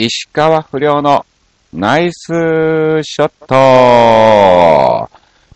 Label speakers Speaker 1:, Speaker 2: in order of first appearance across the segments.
Speaker 1: 石川不良のナイスショット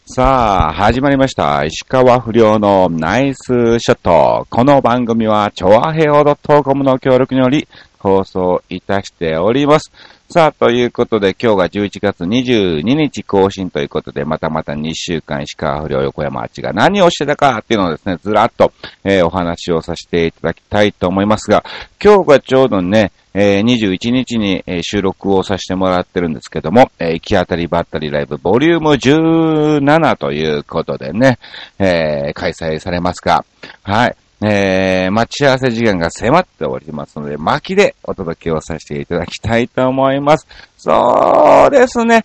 Speaker 1: さあ、始まりました。石川不良のナイスショット。この番組は、チョアヘオ .com の協力により放送いたしております。さあ、ということで今日が11月22日更新ということで、またまた2週間石川不良横山あっちが何をしてたかっていうのをですね、ずらっと、えーお話をさせていただきたいと思いますが、今日がちょうどね、えー21日に、収録をさせてもらってるんですけども、えー行き当たりばったりライブボリューム17ということでね、えー開催されますが、はい。えー、待ち合わせ時間が迫っておりますので、巻きでお届けをさせていただきたいと思います。そうですね。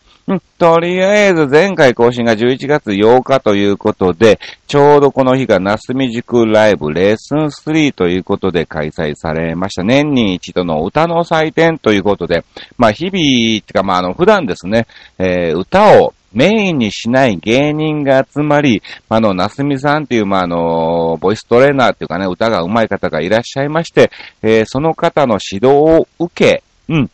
Speaker 1: とりあえず前回更新が11月8日ということで、ちょうどこの日がなすみ塾ライブレッスン3ということで開催されました。年に一度の歌の祭典ということで、まあ日々、てかまああの普段ですね、えー歌をメインにしない芸人が集まり、あの、なすみさんっていう、まあ、あの、ボイストレーナーっていうかね、歌が上手い方がいらっしゃいまして、えーその方の指導を受け、うん。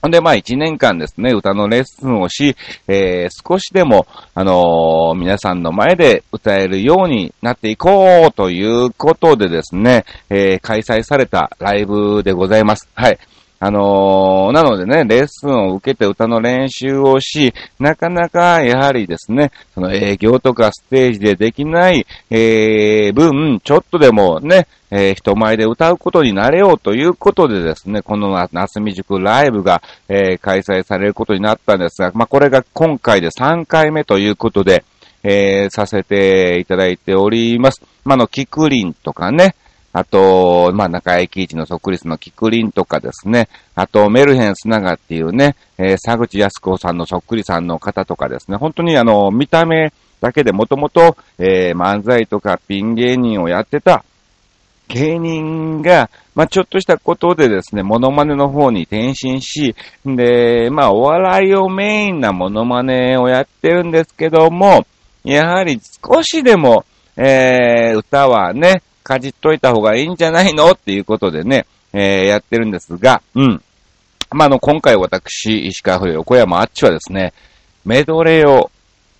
Speaker 1: ほんで、まあ、一年間ですね、歌のレッスンをし、えー少しでも、あのー皆さんの前で歌えるようになっていこうということでですね、えー開催されたライブでございます。はい。あのーなのでね、レッスンを受けて歌の練習をし、なかなかやはりですね、その営業とかステージでできない、えー、分、ちょっとでもね、えー人前で歌うことになれようということでですね、この夏み塾ライブが、えー開催されることになったんですが、まあ、これが今回で3回目ということで、えーさせていただいております。ま、あの、キクリンとかね、あと、まあ、中井貴一のそっくりすのキクリンとかですね、あと、メルヘンスナガっていうね、えー佐口康子さんのそっくりさんの方とかですね、本当にあの、見た目だけでもともと、えー漫才とかピン芸人をやってた芸人が、まあ、ちょっとしたことでですね、モノマネの方に転身し、で、まあ、お笑いをメインなモノマネをやってるんですけども、やはり少しでも、えー、歌はね、かじっといた方がいいんじゃないの？っていうことでね、えー、やってるんですが、うん。まあ、あの、今回私、石川不良横山あっちはですね、メドレーを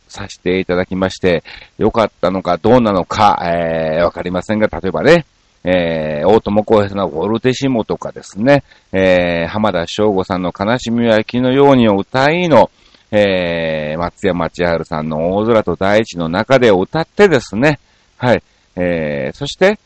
Speaker 1: させていただきまして、良かったのかどうなのか、えー、わかりませんが、例えばね、えー、大友康平さんのウォルテシモとかですね、えー、浜田省吾さんの悲しみは雪のようにを歌いの、えー、松山千春さんの大空と大地の中で歌ってですね、はい、えー、そして、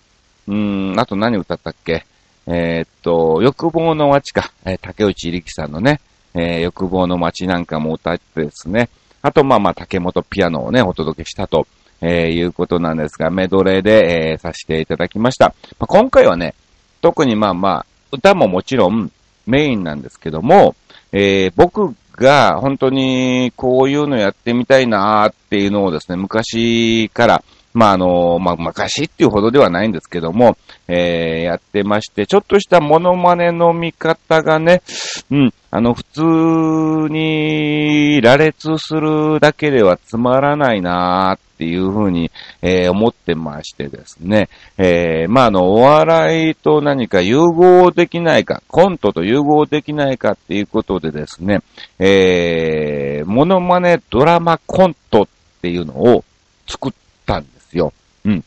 Speaker 1: うん、あと何歌ったっけ？えーっと、欲望の街か、えー竹内力さんのね、えー欲望の街なんかも歌ってですね、あと、まあまあ、竹本ピアノをね、お届けしたと、えいうことなんですが、メドレーで、えさせていただきました。まあ、今回はね、特にまあまあ、歌ももちろんメインなんですけども、え僕が本当にこういうのやってみたいなーっていうのをですね、昔から、まああの、まあ昔っていうほどではないんですけども、えーやってまして、ちょっとしたモノマネの見方がね、うん、あの、普通に羅列するだけではつまらないなーっていうふうに、えー思ってましてですね、えーまああの、お笑いと何か融合できないか、コントと融合できないかっていうことでですね、えー、モノマネドラマコントっていうのを作ったんです。よ。うん。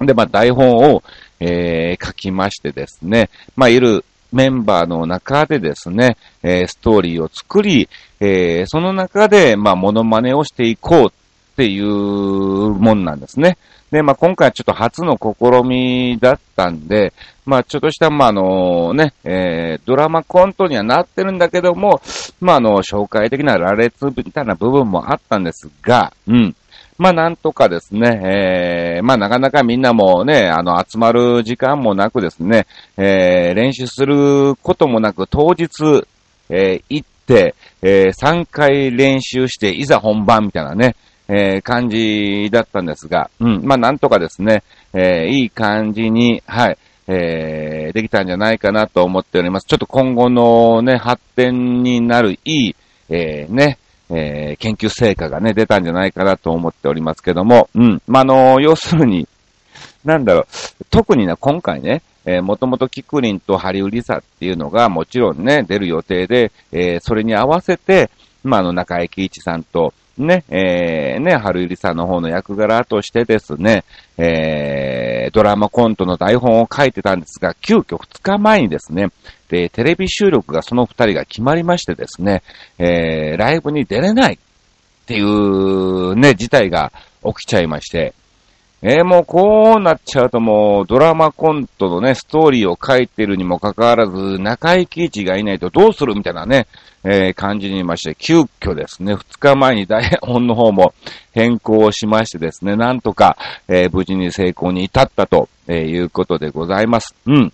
Speaker 1: で、まあ台本を、えー書きましてですね、まあいるメンバーの中でですね、えーストーリーを作り、えーその中で、まあモノマネをしていこうっていうもんなんですね。で、まあ今回はちょっと初の試みだったんで、まあちょっとした、まああのね、えードラマコントにはなってるんだけども、まああの、紹介的な羅列みたいな部分もあったんですが、うん。まあなんとかですね、えー、まあなかなかみんなもね、あの集まる時間もなくですね、えー、練習することもなく当日、えー、行って、えー、3回練習していざ本番みたいなね、えー、感じだったんですが、うん、まあなんとかですね、えー、いい感じに、はい、えー、できたんじゃないかなと思っております。ちょっと今後のね、発展になるいい、えー、ね、えー研究成果がね、出たんじゃないかなと思っておりますけども、うん。まあ、の、要するに、なんだろう、特にね、今回ね、えー、もともとキクリンとハリウリサっていうのがもちろんね、出る予定で、えー、それに合わせて、まあ、あの、中井貴一さんと、ね、えー、ね、春ゆりさんの方の役柄としてですね、えー、ドラマコントの台本を書いてたんですが、急遽2日前にですね、で、テレビ収録がその2人が決まりましてですね、えー、ライブに出れないっていうね、事態が起きちゃいまして、えー、もうこうなっちゃうともうドラマコントのね、ストーリーを書いてるにもかかわらず、中井貴一がいないとどうするみたいなね、えー、感じにいまして、急遽ですね、2日前に台 本の方も変更をしましてですね、なんとか、えー、無事に成功に至ったと、えいうことでございます。うん。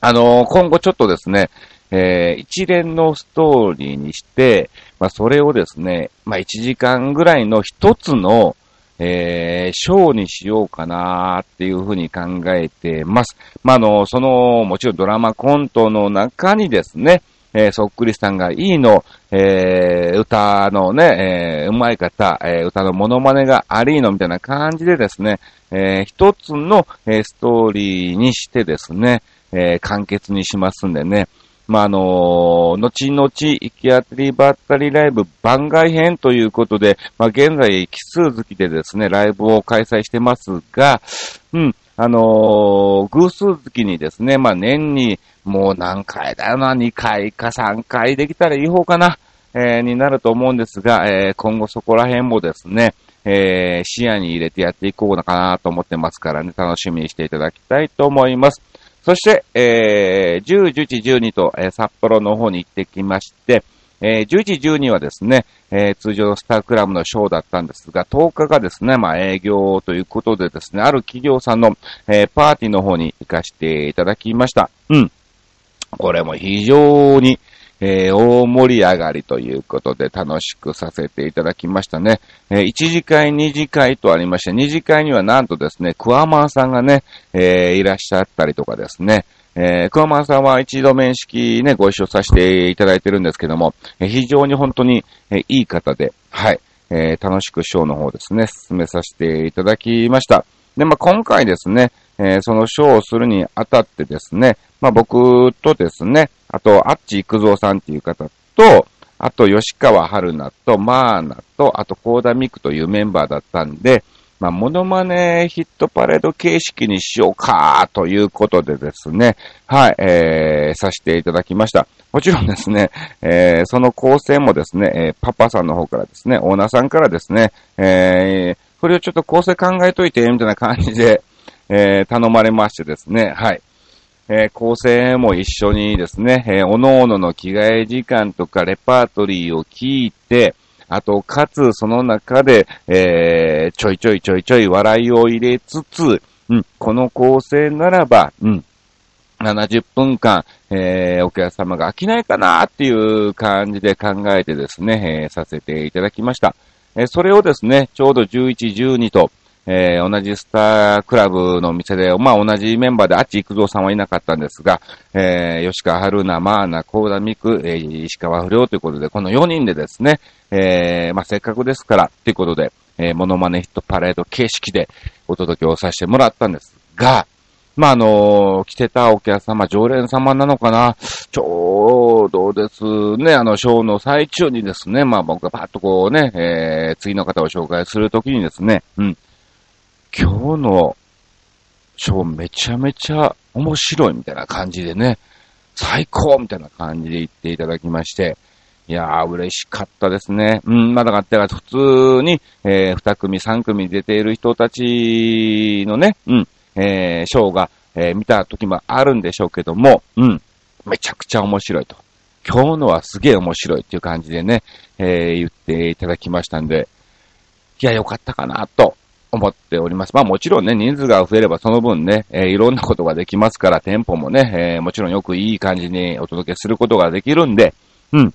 Speaker 1: あの今後ちょっとですね、え一連のストーリーにして、まあ、それをですね、まあ、1時間ぐらいの一つの、えー、ショーにしようかなっていうふうに考えてます。まあ、の、その、もちろんドラマコントの中にですね、えー、そっくりさんがいいの、えー、歌のね、えー、うまい方、えー、歌のモノマネがありのみたいな感じでですね、えー、一つの、えー、ストーリーにしてですね、えー、完結にしますんでね、まあ、あのー、後々、行き当たりばったりライブ番外編ということで、まあ、現在、奇数月でですね、ライブを開催してますが、うん、あのー、偶数月にですね、まあ、年にもう何回だよな、2回か3回できたらいい方かな、えー、になると思うんですが、えー、今後そこら辺もですね、えー、視野に入れてやっていこうかなと思ってますからね、楽しみにしていただきたいと思います。そして、えー、10、11、12と、えー、札幌の方に行ってきまして、えー、11、12はですね、えー、通常のスタークラブのショーだったんですが、10日がですね、まあ営業ということでですね、ある企業さんの、えー、パーティーの方に行かせていただきました。うん。これも非常に、えー、大盛り上がりということで楽しくさせていただきましたね。えー、1次会、2次会とありまして、2次会にはなんとですね、クワマンさんがね、えー、いらっしゃったりとかですね、えー、クワマンさんは一度面識ね、ご一緒させていただいてるんですけども、えー、非常に本当に、えー、いい方で、はい、えー、楽しくショーの方ですね、進めさせていただきました。で、まあ、今回ですね、えー、そのショーをするにあたってですね、まあ、僕とですね、あと、あっち育三さんっていう方と、あと、吉川春菜と、マーナと、あと、コーダミクというメンバーだったんで、まあ、モノマネヒットパレード形式にしようか、ということでですね、はい、えー、させていただきました。もちろんですね、えー、その構成もですね、えー、パパさんの方からですね、オーナーさんからですね、えー、これをちょっと構成考えといて、みたいな感じで、えー、頼まれましてですね、はい。えー、構成も一緒にですね、えー、おのおのの着替え時間とかレパートリーを聞いて、あと、かつ、その中で、えー、ちょいちょいちょいちょい笑いを入れつつ、うん、この構成ならば、うん、70分間、えー、お客様が飽きないかなっていう感じで考えてですね、えー、させていただきました。えー、それをですね、ちょうど11、12と、えー、同じスタークラブの店で、まあ同じメンバーであっち行くぞさんはいなかったんですが、えー、吉川春菜、マーナ、コーダミク、えー、石川不良ということで、この4人でですね、えー、まあせっかくですから、ということで、えー、モノマネヒットパレード形式でお届けをさせてもらったんですが、まあ、あのー、来てたお客様、常連様なのかな？ちょうどですね、あの、ショーの最中にですね、まあ僕がパッとこうね、えー、次の方を紹介するときにですね、うん、今日のショーめちゃめちゃ面白いみたいな感じでね、最高みたいな感じで言っていただきまして、いやー、嬉しかったですね。うん、まだかって普通に、えー、二組、三組出ている人たちのね、うん、えー、ショーが、えー、見た時もあるんでしょうけども、うん、めちゃくちゃ面白いと。今日のはすげえ面白いっていう感じでね、えー、言っていただきましたんで、いや、よかったかなと思っております。まあもちろんね、人数が増えればその分ね、えー、いろんなことができますから、店舗もね、えー、もちろんよくいい感じにお届けすることができるんで、うん。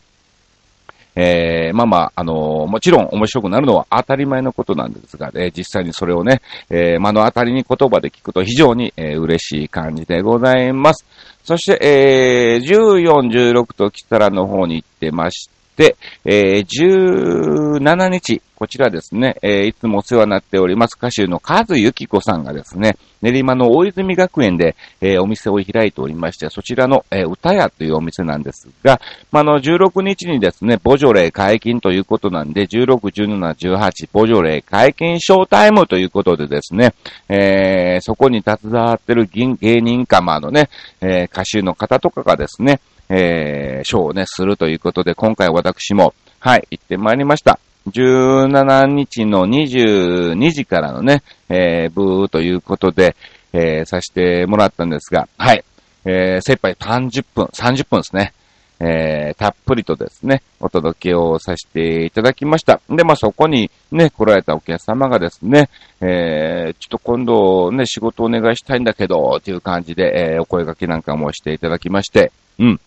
Speaker 1: えー、まあまあ、あのー、もちろん面白くなるのは当たり前のことなんですが、えー、実際にそれをね、えー、目の当たりに言葉で聞くと非常に、えー、嬉しい感じでございます。そして、えー、14、16と来たらの方に行ってまし、でえー、17日、こちらですね、えー、いつもお世話になっております歌手のカズユキコさんがですね、練馬の大泉学園で、えー、お店を開いておりまして、そちらの、えー、歌屋というお店なんですが、まあ、の、16日にですね、ボジョレー解禁ということなんで、16、17、18、ボジョレー解禁ショータイムということでですね、えー、そこに携わってる芸人かまのね、えー、歌手の方とかがですね、えー、ショーをね、するということで、今回私も、はい、行ってまいりました。17日の22時からのね、えー、ブーということで、えー、させてもらったんですが、はい、えー、精一杯30分、30分ですね。えー、たっぷりとですね、お届けをさせていただきました。で、まあ、そこにね、来られたお客様がですね、えー、ちょっと今度ね、仕事お願いしたいんだけど、っていう感じで、えー、お声掛けなんかもしていただきまして、うん。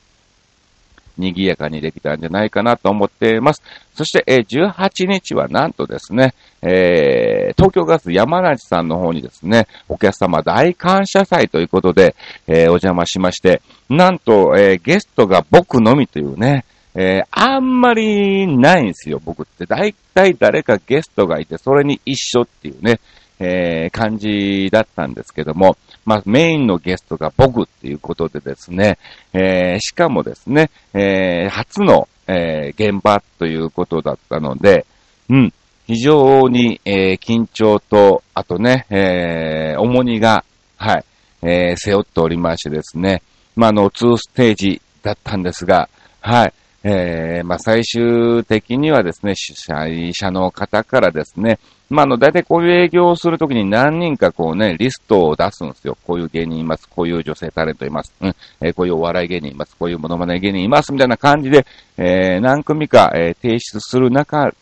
Speaker 1: 賑やかにできたんじゃないかなと思っています。そして、えー、18日はなんとですね、えー、東京ガス山梨さんの方にですね、お客様大感謝祭ということで、えー、お邪魔しまして、なんと、えー、ゲストが僕のみというね、えー、あんまりないんですよ、僕って。だいたい誰かゲストがいて、それに一緒っていうね、えー、感じだったんですけども、まあ、メインのゲストが僕っていうことでですね、えー、しかもですね、えー、初の、えー、現場ということだったので、うん、非常に、えー、緊張と、あとね、えー、重荷が、はい、えー、背負っておりましてですね、まあ、の、2ステージだったんですが、はい、えー、まあ、最終的にはですね、主催者の方からですね、まあ、あの、大体こういう営業をするときに何人かこうね、リストを出すんですよ。こういう芸人います。こういう女性タレントいます。うん。えー、こういうお笑い芸人います。こういうモノマネ芸人います。みたいな感じで、えー、何組か、えー、提出する中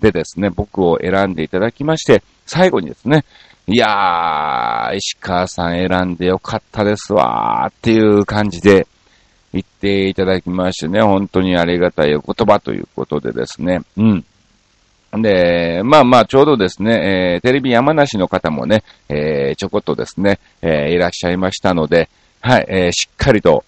Speaker 1: でですね、僕を選んでいただきまして、最後にですね、いやー、石川さん選んでよかったですわーっていう感じで言っていただきましてね、本当にありがたいお言葉ということでですね、うん。で、まあまあ、ちょうどですね、えー、テレビ山梨の方もね、えー、ちょこっとですね、えー、いらっしゃいましたので、はい、えー、しっかりと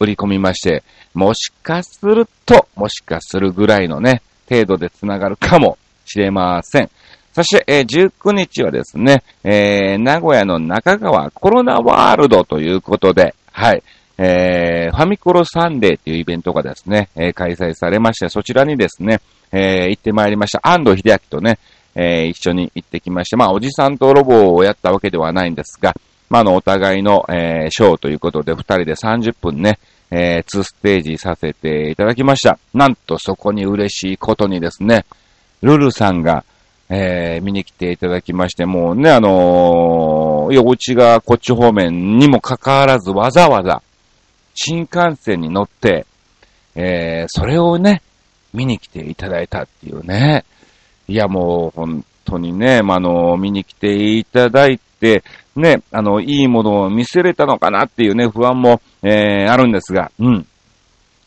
Speaker 1: 売り込みまして、もしかすると、もしかするぐらいのね、程度で繋がるかもしれません。そして、えー、19日はですね、えー、名古屋の中川コロナワールドということで、はい、えー、ファミコロサンデーというイベントがですね、えー、開催されまして、そちらにですね、えー、行ってまいりました。安藤秀明とね、え、一緒に行ってきまして、まあ、おじさんとロボをやったわけではないんですが、まあ、あの、お互いの、え、ショーということで、二人で30分ね、えー、2ステージさせていただきました。なんとそこに嬉しいことにですね、ルルさんが、え、見に来ていただきまして、もうね、あのー、お家がこっち方面にもかかわらずわざわざ、新幹線に乗って、えー、それをね、見に来ていただいたっていうね。いや、もう本当にね、まあ、の、見に来ていただいて、ね、あの、いいものを見せれたのかなっていうね、不安も、えー、あるんですが、うん。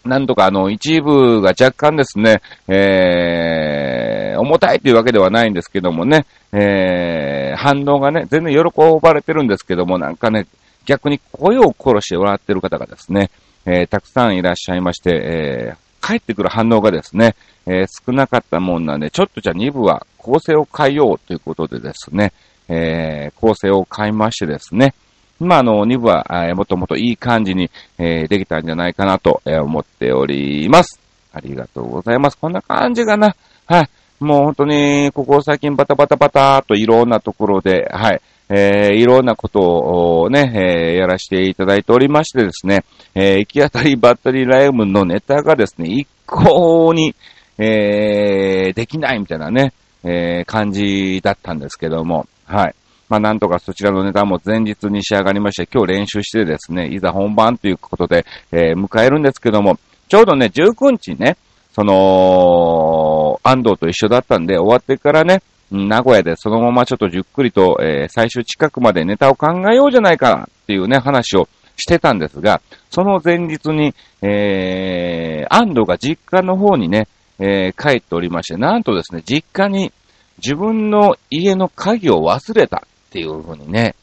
Speaker 1: なんとかあの、一部が若干ですね、えー、重たいというわけではないんですけどもね、えー、反応がね、全然喜ばれてるんですけども、なんかね、逆に声を殺して笑ってる方がですね、えー、たくさんいらっしゃいまして、えー、返ってくる反応がですね、えー、少なかったもんなんで、ちょっとじゃあ2部は構成を変えようということでですね、え、構成を変えましてですね、まあ、あの、2部は、えー、もともといい感じに、え、できたんじゃないかなと、え、思っております。ありがとうございます。こんな感じかな。はい。もう本当に、ここ最近バタバタバタといろんなところで、はい。えー、いろんなことをね、えー、やらせていただいておりましてですね、えー、行き当たりばったりライブのネタがですね、一向に、えー、できないみたいなね、えー、感じだったんですけども、はい。まあ、なんとかそちらのネタも前日に仕上がりまして、今日練習してですね、いざ本番ということで、えー、迎えるんですけども、ちょうどね、19日ね、その、安藤と一緒だったんで、終わってからね、名古屋でそのままちょっとじっくりと、えー、最終近くまでネタを考えようじゃないかっていうね、話をしてたんですが、その前日に、えー、安藤が実家の方にね、えー、帰っておりまして、なんとですね、実家に自分の家の鍵を忘れたっていう風にね、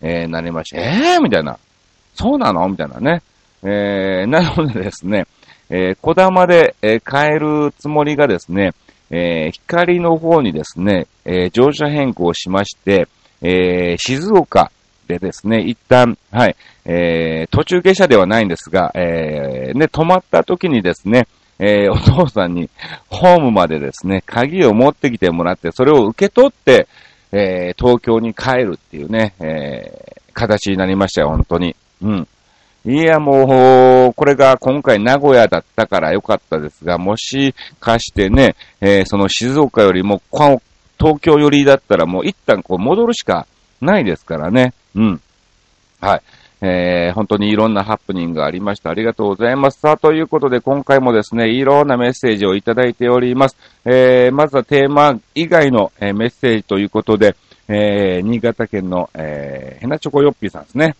Speaker 1: えー、なりまして、えーみたいな。そうなの？みたいなね。えー、なのでですね、えー、小玉で、えー、帰るつもりがですね、えー、光の方にですね、えー、乗車変更しまして、えー、静岡でですね、一旦、はい、えー、途中下車ではないんですが、えー、ね、止まった時にですね、えー、お父さんにホームまでですね、鍵を持ってきてもらって、それを受け取って、えー、東京に帰るっていうね、えー、形になりましたよ、本当に。うん。いや、もう、これが今回名古屋だったからよかったですが、もしかしてね、えー、その静岡よりも、東京寄りだったらもう一旦こう戻るしかないですからね。うん。はい。えー、本当にいろんなハプニングがありました。ありがとうございます。さあ、ということで今回もですね、いろんなメッセージをいただいております。えー、まずはテーマ以外の、えー、メッセージということで、えー、新潟県の、えー、ヘナチョコヨッピーさんですね。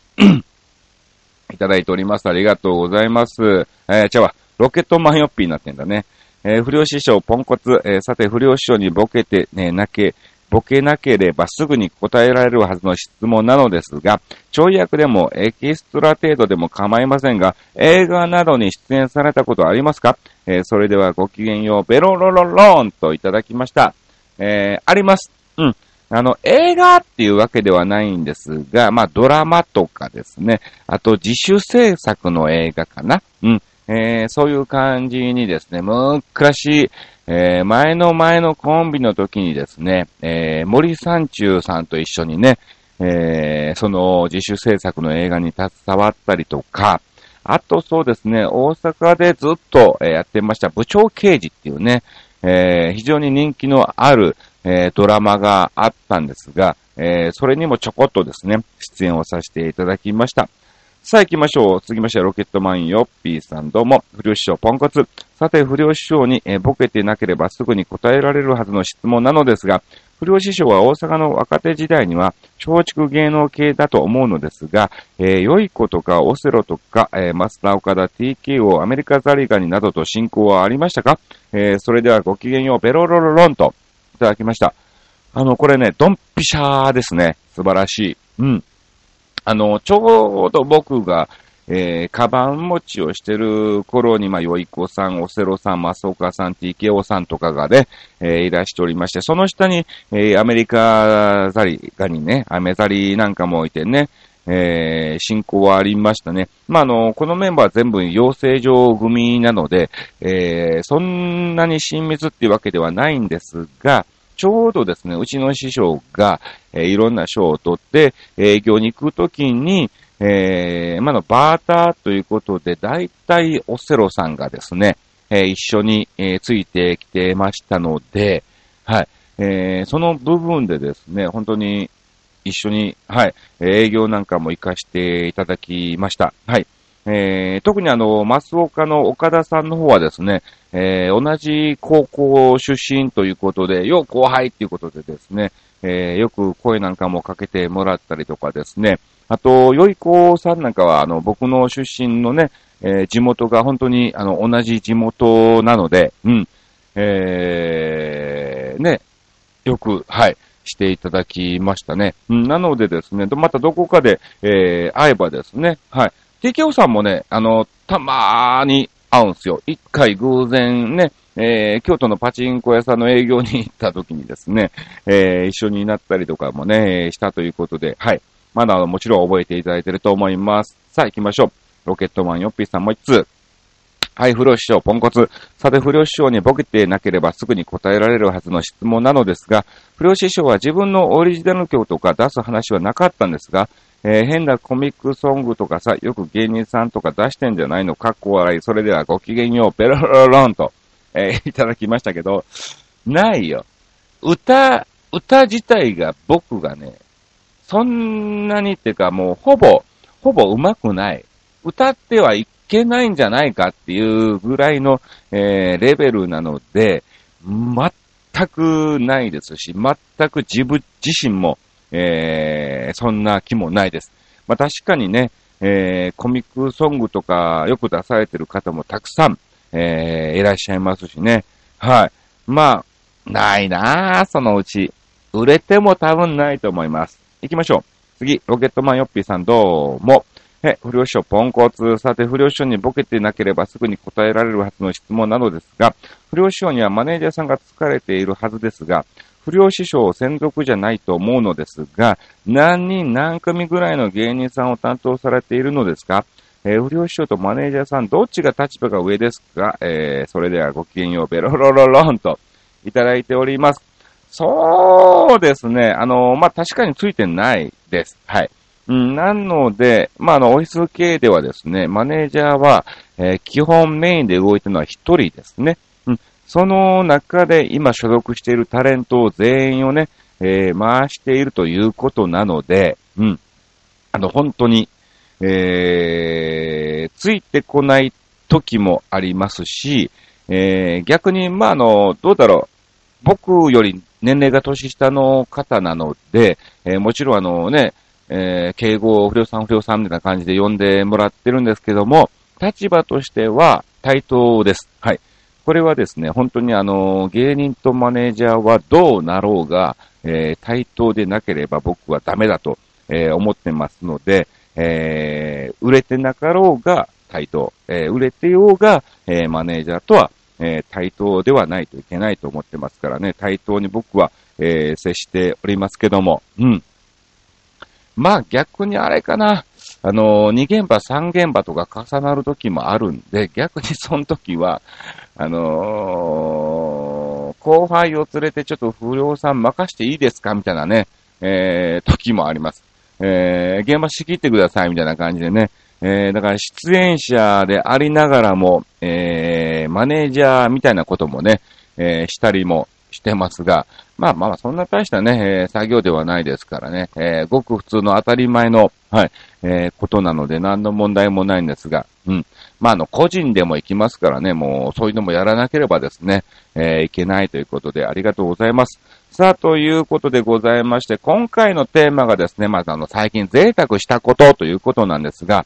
Speaker 1: いただいております。ありがとうございます。えー、ちゃわ、ロケットマンヨッピーになってんだね。えー、不良師匠ポンコツ、えー、さて不良師匠にボケて、ね、泣け、ボケなければすぐに答えられるはずの質問なのですが、跳躍でもエキストラ程度でも構いませんが、映画などに出演されたことありますか、えー、それではごきげんよう、ベロロロローンといただきました。えー、あります。うん。あの、映画っていうわけではないんですが、まあ、ドラマとかですね、あと自主制作の映画かな。うん。えー、そういう感じにですね、昔、えー、前の前のコンビの時にですね、えー、森三中さんと一緒にね、えー、その自主制作の映画に携わったりとか、あとそうですね、大阪でずっと、やってました部長刑事っていうね、え非常に人気のある、えドラマがあったんですが、えそれにもちょこっとですね、出演をさせていただきました。さあ行きましょう。続きましてはロケットマンヨッピーさんどうも、不良師匠ポンコツ。さて、不良師匠に、えボケてなければすぐに答えられるはずの質問なのですが、不良師匠は大阪の若手時代には松竹芸能系だと思うのですが、えー、良い子とかオセロとか、えー、マスター岡田 TKO アメリカザリガニなどと進行はありましたか？えー、それではごきげんよう、ベロロロロンといただきました。あの、これね、ドンピシャーですね。素晴らしい。うん。あの、ちょうど僕が、えー、カバン持ちをしてる頃に、まあ、よいこさん、オセロさん、マスオカさん、TKO さんとかがね、えー、いらしておりまして、その下に、えー、アメリカザリガニね、アメザリなんかもいてね、えー、進行はありましたね。まあ、あの、このメンバー全部養成所組なので、えー、そんなに親密っていうわけではないんですが、ちょうどですね、うちの師匠が、えー、いろんな賞を取って、営業に行くときに、えー、まのバーターということで、大体オセロさんがですね、えー、一緒に、えー、ついてきてましたので、はい、えー、その部分でですね、本当に一緒に、はい、営業なんかも活かしていただきました。はい。えー、特にあの、増岡の岡田さんの方はですね、えー、同じ高校出身ということで、よう後輩ということでですね、えー、よく声なんかもかけてもらったりとかですね、あと、よい子さんなんかは、あの、僕の出身のね、えー、地元が本当に、あの、同じ地元なので、うん、えー、ね、よく、はい、していただきましたね。うん、なのでですね、またどこかで、えー、会えばですね、はい、TKO さんもね、あの、たまーに会うんすよ。一回偶然ね、えー、京都のパチンコ屋さんの営業に行った時にですね、えー、一緒になったりとかもね、したということで、はい。まだもちろん覚えていただいてると思います。さあ行きましょう。ロケットマンヨッピーさんもう一つ。はい、不良師匠、ポンコツ。さて、不良師匠にボケてなければすぐに答えられるはずの質問なのですが、不良師匠は自分のオリジナル曲とか出す話はなかったんですが、えー、変なコミックソングとかさ、よく芸人さんとか出してんじゃないの？かっこ笑い。それではごきげんよう、ペロロロンと、えー、いただきましたけど、ないよ。歌、歌自体が僕がね、そんなにっていうかもうほぼ、ほぼ上手くない。歌ってはいけないんじゃないかっていうぐらいの、えー、レベルなので、全くないですし、全く自分自身もえー、そんな気もないです。まあ確かにね、えー、コミックソングとかよく出されてる方もたくさん、えー、いらっしゃいますしね。はい。まあ、ないなぁ、そのうち。売れても多分ないと思います。行きましょう。次、ロケットマンヨッピーさんどうも。え、不良師匠ポンコツ。さて、不良師匠にボケてなければすぐに答えられるはずの質問なのですが、不良師匠にはマネージャーさんが疲れているはずですが、不良師匠専属じゃないと思うのですが、何人何組ぐらいの芸人さんを担当されているのですか？えー、不良師匠とマネージャーさん、どっちが立場が上ですか？えー、それではごきげんよう、ベロロロロンといただいております。そうですね。あの、まあ、確かについてないです。はい。うん、なので、まあ、あの、オフィス系ではですね、マネージャーは、えー、基本メインで動いてるのは一人ですね。うん、その中で今所属しているタレントを全員をね、えー、回しているということなので、うん。あの、本当に、えー、ついてこない時もありますし、えー、逆に、まあ、あの、どうだろう。僕より年齢が年下の方なので、えー、もちろんあのね、えー、敬語を、不良さん、不良さんみたいな感じで呼んでもらってるんですけども、立場としては対等です。はい。これはですね、本当にあの、芸人とマネージャーはどうなろうが、えー、対等でなければ僕はダメだと、えー、思ってますので、えー、売れてなかろうが対等、えー、売れてようが、えー、マネージャーとは、えー、対等ではないといけないと思ってますからね、対等に僕は、えー、接しておりますけども、うん。まあ逆にあれかな。あの、2現場、3現場とか重なる時もあるんで、逆にその時は、あのー、後輩を連れてちょっと不良さん任していいですかみたいなね、えー、時もあります。えー、現場仕切ってくださいみたいな感じでね、えー、だから出演者でありながらも、えー、マネージャーみたいなこともね、えー、したりもしてますが、まあまあ、そんな大したね、えー、作業ではないですからね、えー、ごく普通の当たり前の、はい、えー、ことなので何の問題もないんですが、うん。まあ、あの、個人でも行きますからね、もう、そういうのもやらなければですね、えー、いけないということで、ありがとうございます。さあ、ということでございまして、今回のテーマがですね、まずあの、最近贅沢したことということなんですが、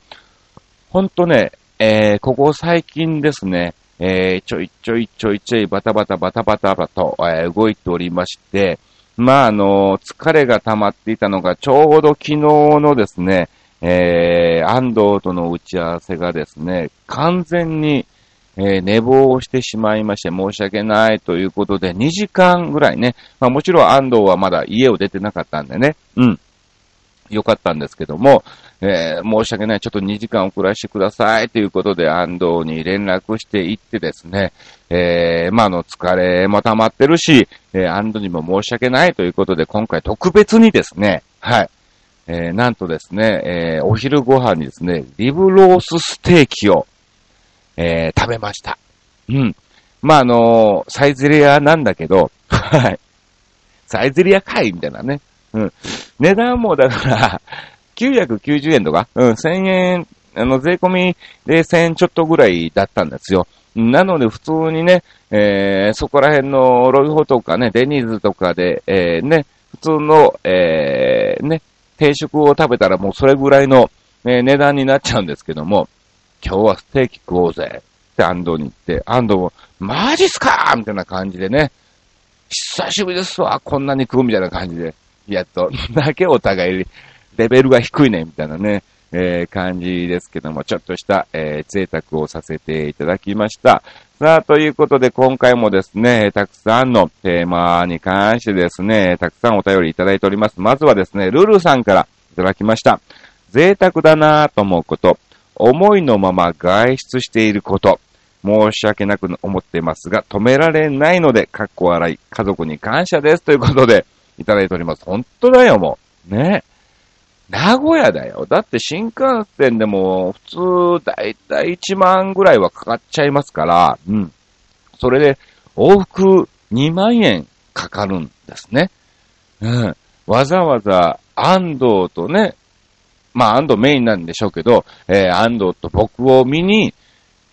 Speaker 1: ほんとね、えー、ここ最近ですね、えー、ちょいちょいちょいちょいバタバタバタバタバと、えー、動いておりまして、まあ、あの、疲れが溜まっていたのが、ちょうど昨日のですね、えー、安藤との打ち合わせがですね、完全に、えー、寝坊をしてしまいまして申し訳ないということで、2時間ぐらいね、まあもちろん安藤はまだ家を出てなかったんでね、うん。よかったんですけども、えー、申し訳ない、ちょっと2時間遅らせてくださいということで安藤に連絡していってですね、えー、まあ、の、疲れも溜まってるし、えー、安藤にも申し訳ないということで、今回特別にですね、はい、えー、なんとですね、えー、お昼ご飯にですね、リブロースステーキを、えー、食べました。うん。まあ、あのー、サイゼリアなんだけど、はい。サイゼリアかいみたいなね。うん。値段もだから、990円とか、うん、1000円、あの、税込みで1000円ちょっとぐらいだったんですよ。なので普通にね、えー、そこら辺のロイホとかね、デニーズとかで、えー、ね、普通の、えー、ね、定食を食べたらもうそれぐらいの、えー、値段になっちゃうんですけども、今日はステーキ食おうぜって安藤に言って、安藤も、マジっすかみたいな感じでね、久しぶりですわ、こんなに食うみたいな感じで、やっと、だけお互いレベルが低いね、みたいなね、えー、感じですけども、ちょっとした、えー、贅沢をさせていただきました。さあ、ということで今回もですね、たくさんのテーマに関してですね、たくさんお便りいただいております。まずはですね、ルルさんからいただきました。贅沢だなぁと思うこと、思いのまま外出していること、申し訳なく思っていますが、止められないので、かっこ笑い、家族に感謝です。ということで、いただいております。本当だよ、もう。ね。名古屋だよ。だって新幹線でも普通だいたい1万ぐらいはかかっちゃいますから、うん。それで往復2万円かかるんですね。うん。わざわざ安藤とね、まあ安藤メインなんでしょうけど、えー、安藤と僕を見に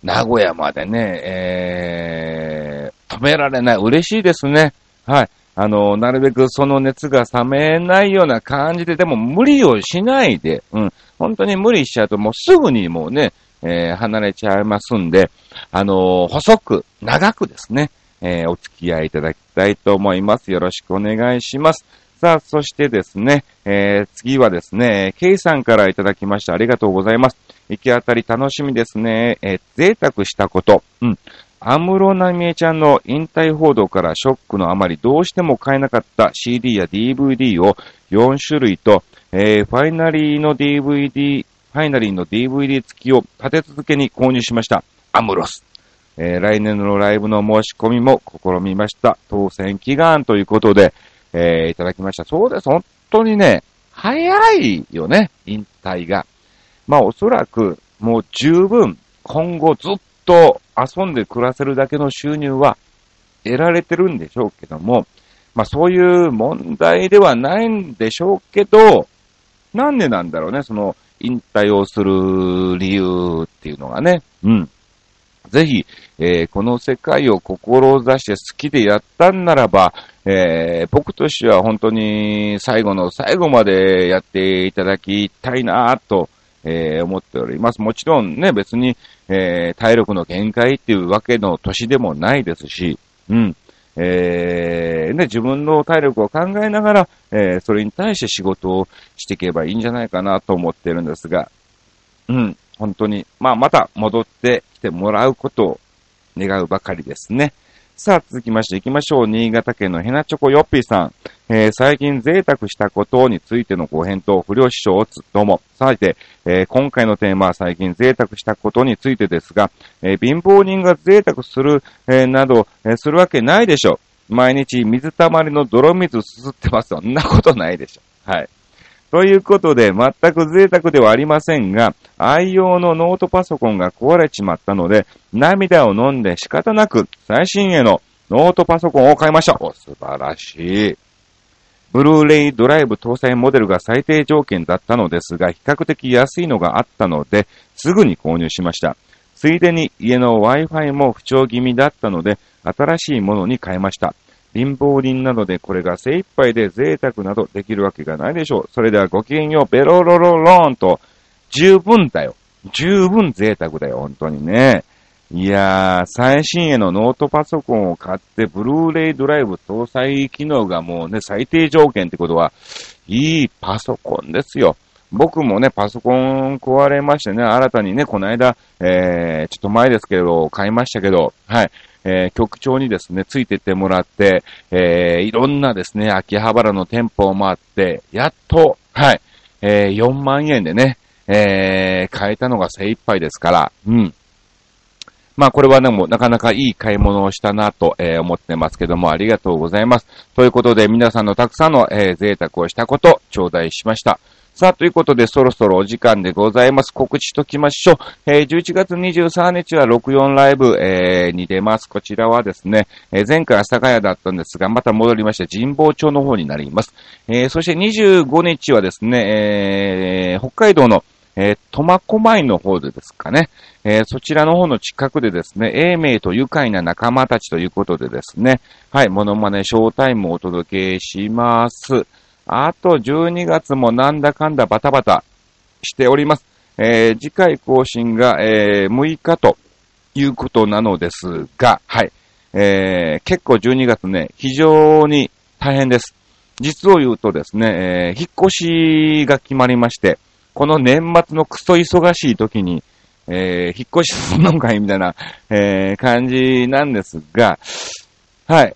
Speaker 1: 名古屋までね、えー、止められない。嬉しいですね。はい。あの、なるべくその熱が冷めないような感じで、でも無理をしないで、うん、本当に無理しちゃうともうすぐにもうね、えー、離れちゃいますんで、あの細く、長くですね、えー、お付き合いいただきたいと思います。よろしくお願いします。さあ、そしてですね、えー、次はですね、ケイさんからいただきました。ありがとうございます。行き当たり楽しみですね。えー、贅沢したこと。うん。安室奈美恵ちゃんの引退報道からショックのあまりどうしても買えなかった CD や DVD を4種類と、えー、ファイナリーの DVD、ファイナリーの DVD 付きを立て続けに購入しました。アムロス。えー、来年のライブの申し込みも試みました。当選祈願ということで、えー、いただきました。そうです。本当にね、早いよね、引退が。まあおそらく、もう十分、今後ずっと遊んで暮らせるだけの収入は得られてるんでしょうけども、まあそういう問題ではないんでしょうけど、なんでなんだろうね、その引退をする理由っていうのがね。うん。ぜひ、えー、この世界を志して好きでやったんならば、えー、僕としては本当に最後の最後までやっていただきたいなと、えー、思っております。もちろんね、別に、え体力の限界っていうわけの年でもないですし、うん。えー、ね、自分の体力を考えながら、えー、それに対して仕事をしていけばいいんじゃないかなと思ってるんですが、うん、本当に、まあ、また戻ってきてもらうことを願うばかりですね。さあ、続きまして行きましょう。新潟県のヘナチョコヨッピーさん。えー、最近贅沢したことについてのご返答、不良師匠をつ、どうも。さて、えー、今回のテーマは最近贅沢したことについてですが、えー、貧乏人が贅沢する、えなど、えするわけないでしょ。毎日水たまりの泥水すすってます。そんなことないでしょ。はい。ということで、全く贅沢ではありませんが、愛用のノートパソコンが壊れちまったので、涙を飲んで仕方なく最新鋭のノートパソコンを買いました。お、素晴らしい。ブルーレイドライブ搭載モデルが最低条件だったのですが、比較的安いのがあったので、すぐに購入しました。ついでに家の Wi-Fi も不調気味だったので、新しいものに変えました。貧乏人なのでこれが精一杯で贅沢などできるわけがないでしょう。それではごきげんよう、ベロロロローンと、十分だよ。十分贅沢だよ、本当にね。いやー、最新鋭のノートパソコンを買って、ブルーレイドライブ搭載機能がもうね、最低条件ってことは、いいパソコンですよ。僕もね、パソコン壊れましてね、新たにね、この間、えー、ちょっと前ですけど、買いましたけど、はい。えー、局長にですね、ついてってもらって、えー、いろんなですね、秋葉原の店舗を回って、やっと、はい、えー、4万円でね、えー、買えたのが精一杯ですから、うん。まあこれはね、もうなかなかいい買い物をしたなと、えー、思ってますけども、ありがとうございます。ということで皆さんのたくさんの、えー、贅沢をしたこと、頂戴しました。さあ、ということで、そろそろお時間でございます。告知ときましょう。えー、11月23日は64ライブ、えー、に出ます。こちらはですね、えー、前回は坂谷だったんですが、また戻りまして、神保町の方になります。えー、そして25日はですね、えー、北海道のえー、苫小牧の方でですかね、えー、そちらの方の近くでですね、英明と愉快な仲間たちということでですね、はい、モノマネショータイムをお届けします。あと12月もなんだかんだバタバタしております。えー、次回更新が、えー、6日ということなのですが、はい。えー、結構12月ね、非常に大変です。実を言うとですね、えー、引っ越しが決まりまして、この年末のクソ忙しい時に、えー、引っ越しするのかいみたいな、えー、感じなんですが、はい。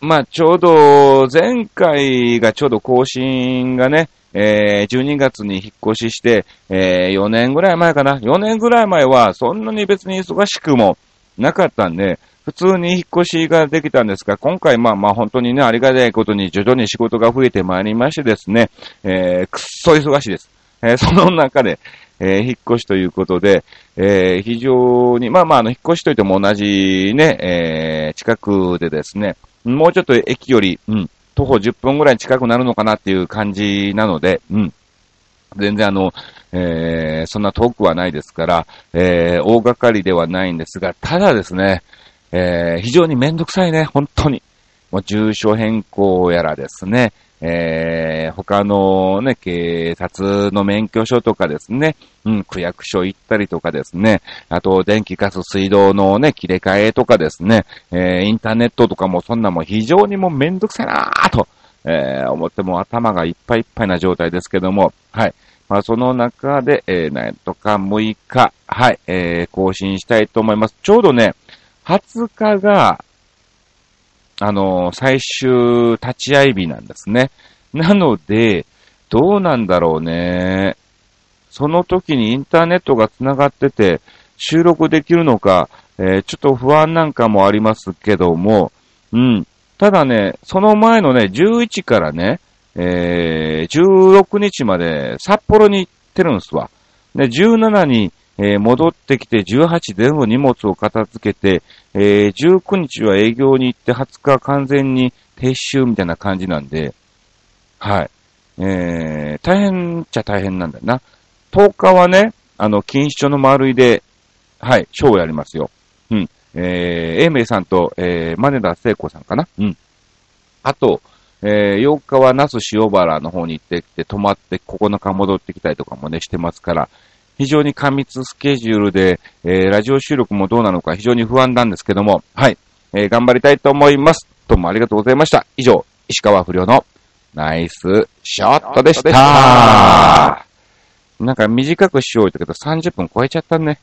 Speaker 1: まあ、ちょうど、前回がちょうど更新がね、えー、12月に引っ越しして、えー、4年ぐらい前かな。4年ぐらい前は、そんなに別に忙しくもなかったんで、普通に引っ越しができたんですが、今回まあまあ本当にね、ありがたいことに徐々に仕事が増えてまいりましてですね、えー、くっそ忙しいです。えー、その中で、えー、引っ越しということで、えー、非常に、まあまあ、あの、引っ越しといっても同じね、えー、近くでですね、もうちょっと駅より、うん、徒歩10分ぐらい近くなるのかなっていう感じなので、うん。全然あの、えー、そんな遠くはないですから、えー、大掛かりではないんですが、ただですね、えー、非常にめんどくさいね、本当に。もう住所変更やらですね、えー、他のね、警察の免許証とかですね、うん、区役所行ったりとかですね、あと電気ガス水道のね、切れ替えとかですね、えー、インターネットとかもそんなも非常にもうめんどくさいなーと、えー、思っても頭がいっぱいいっぱいな状態ですけども、はい。まあ、その中で、えー、なんとか6日、はい、えー、更新したいと思います。ちょうどね、20日が、あの、最終立ち会い日なんですね。なので、どうなんだろうね。その時にインターネットが繋がってて、収録できるのか、えー、ちょっと不安なんかもありますけども、うん。ただね、その前のね、11からね、えー、16日まで札幌に行ってるんですわ。で、17に、えー、戻ってきて18全部荷物を片付けて、えー、19日は営業に行って20日完全に撤収みたいな感じなんで、はい。えー、大変っちゃ大変なんだよな。10日はね、あの、錦糸町の丸いで、はい、ショーをやりますよ。うん。えー、英明さんと、えー、マネダ聖子さんかな。うん。あと、えー、8日は那須塩原の方に行ってきて、泊まって9日戻ってきたりとかもね、してますから、非常に過密スケジュールで、えー、ラジオ収録もどうなのか非常に不安なんですけども、はい、えー、頑張りたいと思います。どうもありがとうございました。以上、石川不良のナイスショットでした。なんか短くしようとけど30分超えちゃったね。